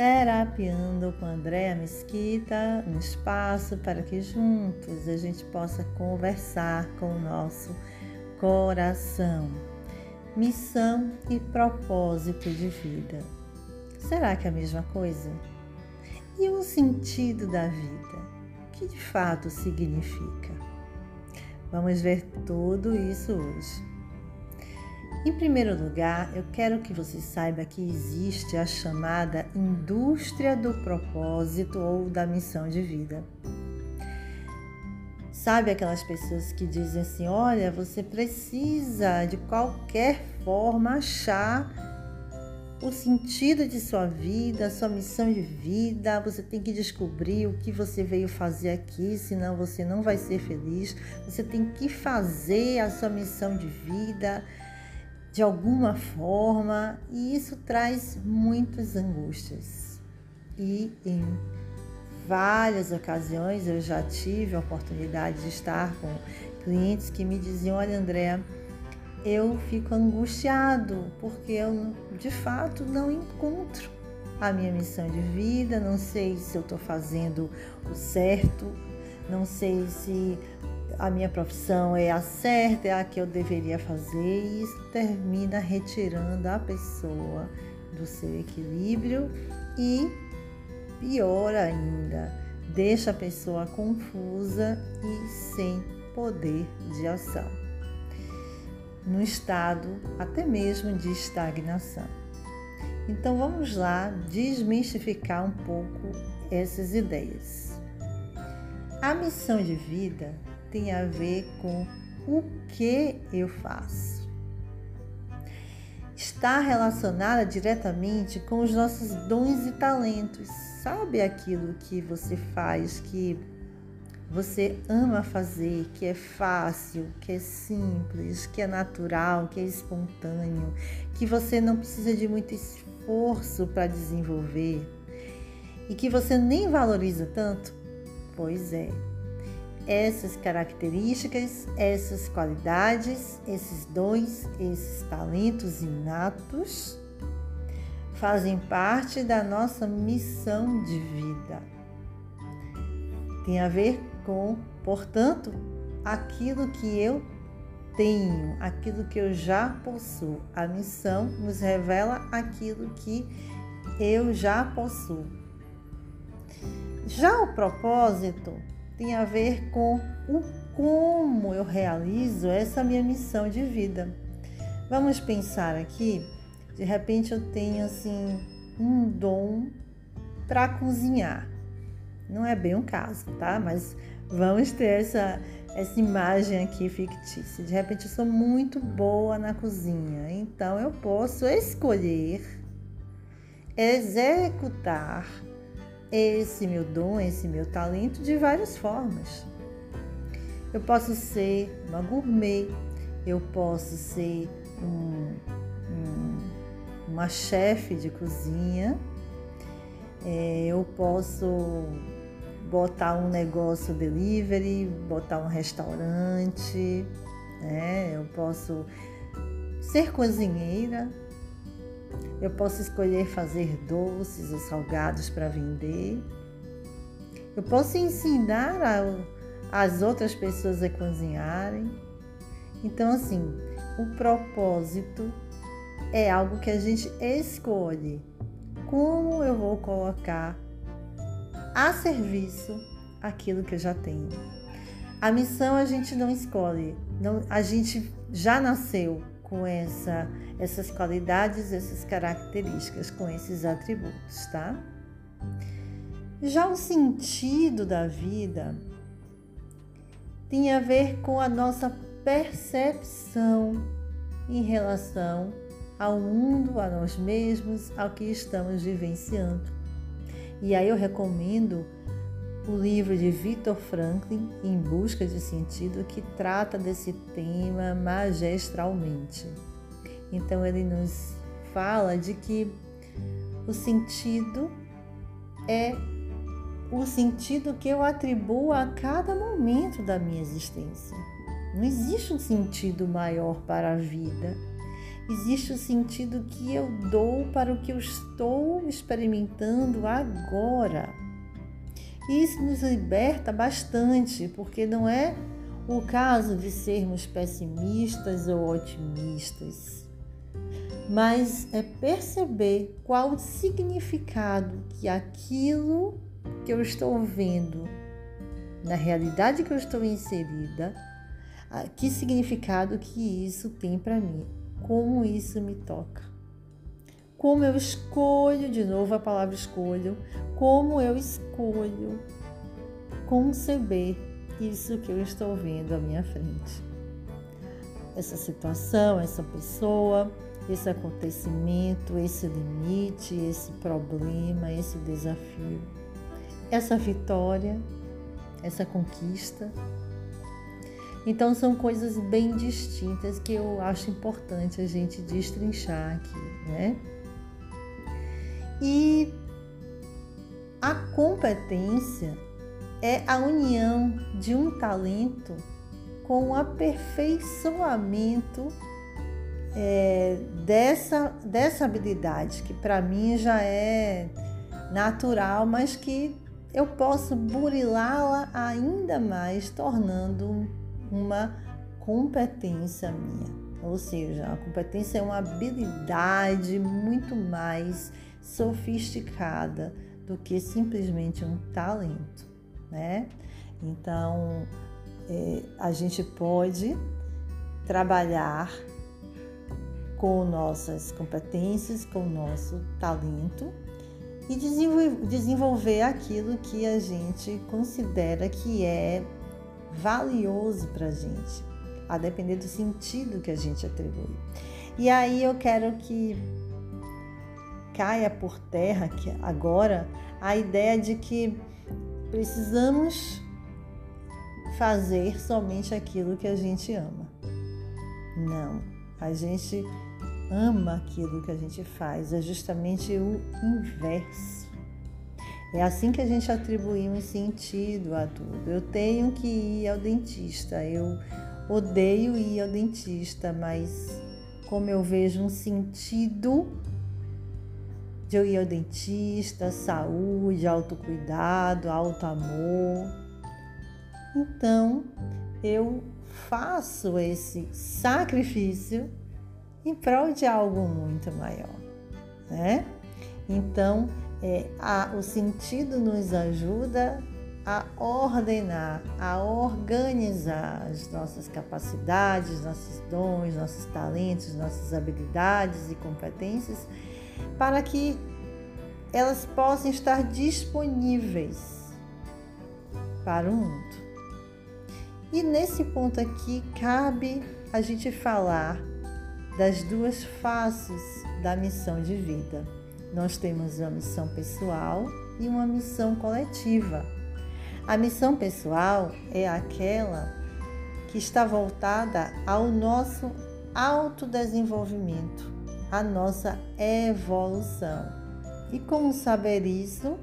Terapiando com Andréa Mesquita, um espaço para que juntos a gente possa conversar com o nosso coração. Missão e propósito de vida. Será que é a mesma coisa? E o sentido da vida? O que de fato significa? Vamos ver tudo isso hoje. Em primeiro lugar, eu quero que você saiba que existe a chamada indústria do propósito ou da missão de vida. Sabe aquelas pessoas que dizem assim: olha, você precisa de qualquer forma achar o sentido de sua vida, sua missão de vida. Você tem que descobrir o que você veio fazer aqui, senão você não vai ser feliz. Você tem que fazer a sua missão de vida de alguma forma, e isso traz muitas angústias. E em várias ocasiões eu já tive a oportunidade de estar com clientes que me diziam: Olha, André, eu fico angustiado porque eu de fato não encontro a minha missão de vida, não sei se eu estou fazendo o certo, não sei se a minha profissão é a certa, é a que eu deveria fazer, e isso termina retirando a pessoa do seu equilíbrio e, pior ainda, deixa a pessoa confusa e sem poder de ação, no estado até mesmo de estagnação. Então vamos lá desmistificar um pouco essas ideias. A missão de vida tem a ver com o que eu faço. Está relacionada diretamente com os nossos dons e talentos. Sabe aquilo que você faz que você ama fazer, que é fácil, que é simples, que é natural, que é espontâneo, que você não precisa de muito esforço para desenvolver e que você nem valoriza tanto? Pois é, essas características, essas qualidades, esses dons, esses talentos inatos fazem parte da nossa missão de vida. Tem a ver com, portanto, aquilo que eu tenho, aquilo que eu já possuo. A missão nos revela aquilo que eu já possuo. Já o propósito tem a ver com o como eu realizo essa minha missão de vida. Vamos pensar aqui, de repente eu tenho assim um dom para cozinhar. Não é bem o caso, tá? Mas vamos ter essa essa imagem aqui fictícia. De repente eu sou muito boa na cozinha, então eu posso escolher executar esse meu dom, esse meu talento de várias formas. Eu posso ser uma gourmet, eu posso ser um, um, uma chefe de cozinha, é, eu posso botar um negócio delivery, botar um restaurante, né? eu posso ser cozinheira, eu posso escolher fazer doces ou salgados para vender. Eu posso ensinar a, as outras pessoas a cozinharem. Então, assim, o propósito é algo que a gente escolhe. Como eu vou colocar a serviço aquilo que eu já tenho? A missão a gente não escolhe, não, a gente já nasceu com essa, essas qualidades, essas características, com esses atributos, tá? Já o sentido da vida tem a ver com a nossa percepção em relação ao mundo, a nós mesmos, ao que estamos vivenciando. E aí eu recomendo o livro de Victor Franklin, Em Busca de Sentido, que trata desse tema magistralmente. Então, ele nos fala de que o sentido é o sentido que eu atribuo a cada momento da minha existência. Não existe um sentido maior para a vida. existe o sentido que eu dou para o que eu estou experimentando agora. Isso nos liberta bastante, porque não é o caso de sermos pessimistas ou otimistas, mas é perceber qual o significado que aquilo que eu estou vendo na realidade que eu estou inserida, que significado que isso tem para mim, como isso me toca. Como eu escolho, de novo a palavra escolho, como eu escolho conceber isso que eu estou vendo à minha frente. Essa situação, essa pessoa, esse acontecimento, esse limite, esse problema, esse desafio, essa vitória, essa conquista. Então são coisas bem distintas que eu acho importante a gente destrinchar aqui, né? E a competência é a união de um talento com o aperfeiçoamento é, dessa, dessa habilidade, que para mim já é natural, mas que eu posso burilá-la ainda mais, tornando uma competência minha. Ou seja, a competência é uma habilidade muito mais sofisticada do que simplesmente um talento, né? Então, é, a gente pode trabalhar com nossas competências, com nosso talento e desenvolver aquilo que a gente considera que é valioso para a gente, a depender do sentido que a gente atribui. E aí eu quero que caia por terra que agora a ideia de que precisamos fazer somente aquilo que a gente ama. Não, a gente ama aquilo que a gente faz, é justamente o inverso. É assim que a gente atribui um sentido a tudo. Eu tenho que ir ao dentista, eu odeio ir ao dentista, mas como eu vejo um sentido de eu ir ao dentista, saúde, autocuidado, alto amor, então eu faço esse sacrifício em prol de algo muito maior, né? Então, é, a, o sentido nos ajuda a ordenar, a organizar as nossas capacidades, nossos dons, nossos talentos, nossas habilidades e competências para que elas possam estar disponíveis para o mundo. E nesse ponto aqui cabe a gente falar das duas faces da missão de vida. Nós temos uma missão pessoal e uma missão coletiva. A missão pessoal é aquela que está voltada ao nosso autodesenvolvimento, à nossa evolução. E como saber isso?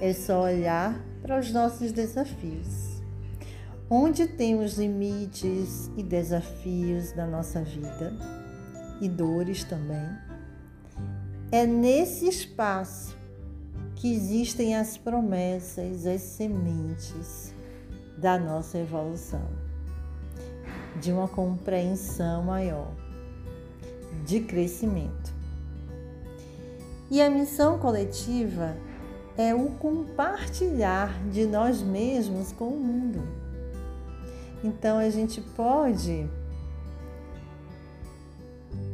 É só olhar para os nossos desafios. Onde tem os limites e desafios da nossa vida? e dores também. É nesse espaço que existem as promessas, as sementes da nossa evolução, de uma compreensão maior, de crescimento. E a missão coletiva é o compartilhar de nós mesmos com o mundo. Então a gente pode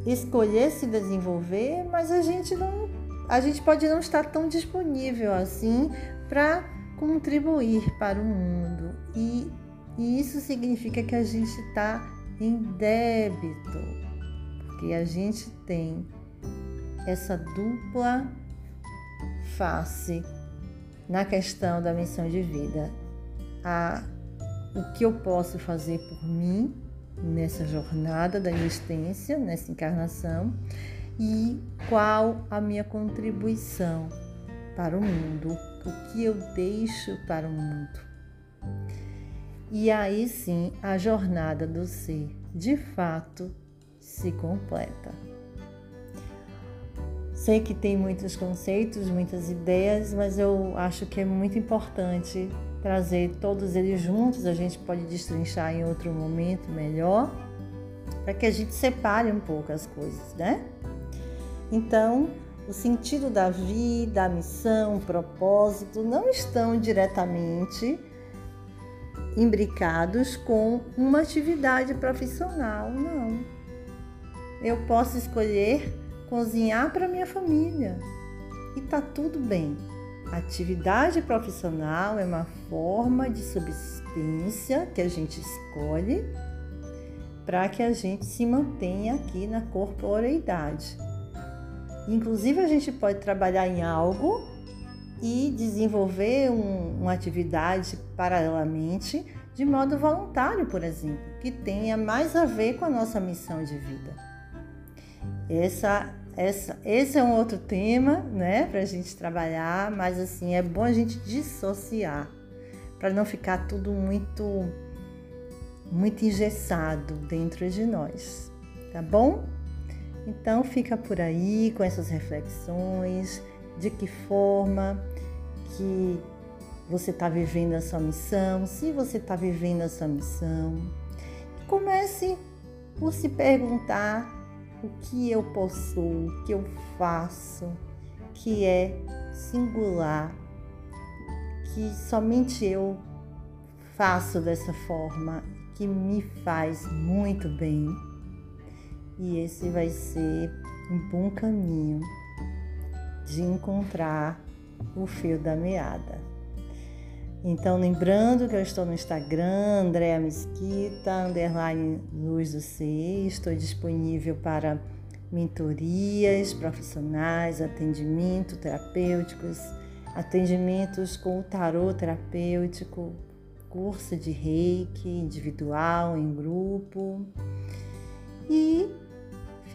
escolher se desenvolver, mas a gente não, a gente pode não estar tão disponível assim para contribuir para o mundo e, e isso significa que a gente está em débito, porque a gente tem essa dupla face na questão da missão de vida. A, o que eu posso fazer por mim nessa jornada da existência, nessa encarnação, e qual a minha contribuição para o mundo, o que eu deixo para o mundo. E aí sim a jornada do ser de fato se completa. Sei que tem muitos conceitos, muitas ideias, mas eu acho que é muito importante trazer todos eles juntos. A gente pode destrinchar em outro momento melhor, para que a gente separe um pouco as coisas, né? Então, o sentido da vida, a missão, o propósito não estão diretamente imbricados com uma atividade profissional, não. Eu posso escolher cozinhar para minha família e tá tudo bem. Atividade profissional é uma forma de subsistência que a gente escolhe para que a gente se mantenha aqui na corporeidade. Inclusive, a gente pode trabalhar em algo e desenvolver um, uma atividade paralelamente, de modo voluntário, por exemplo, que tenha mais a ver com a nossa missão de vida. Essa, essa, esse é um outro tema, né, para a gente trabalhar, mas assim é bom a gente dissociar para não ficar tudo muito muito engessado dentro de nós, tá bom? Então fica por aí com essas reflexões, de que forma que você está vivendo a sua missão, se você está vivendo a sua missão. Comece por se perguntar o que eu possuo, o que eu faço, que é singular, que somente eu faço dessa forma, que me faz muito bem e esse vai ser um bom caminho de encontrar o fio da meada. Então, lembrando que eu estou no Instagram, Andréa Mesquita, underline Luz do Ser, estou disponível para mentorias profissionais, atendimento terapêuticos, atendimentos com o tarô terapêutico, curso de reiki individual, em grupo. E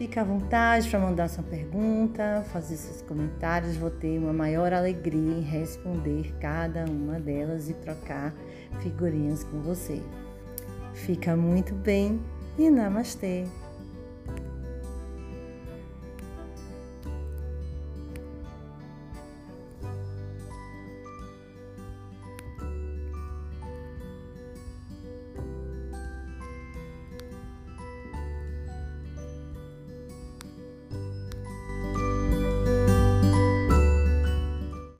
Fique à vontade para mandar sua pergunta, fazer seus comentários. Vou ter uma maior alegria em responder cada uma delas e trocar figurinhas com você. Fica muito bem e namastê!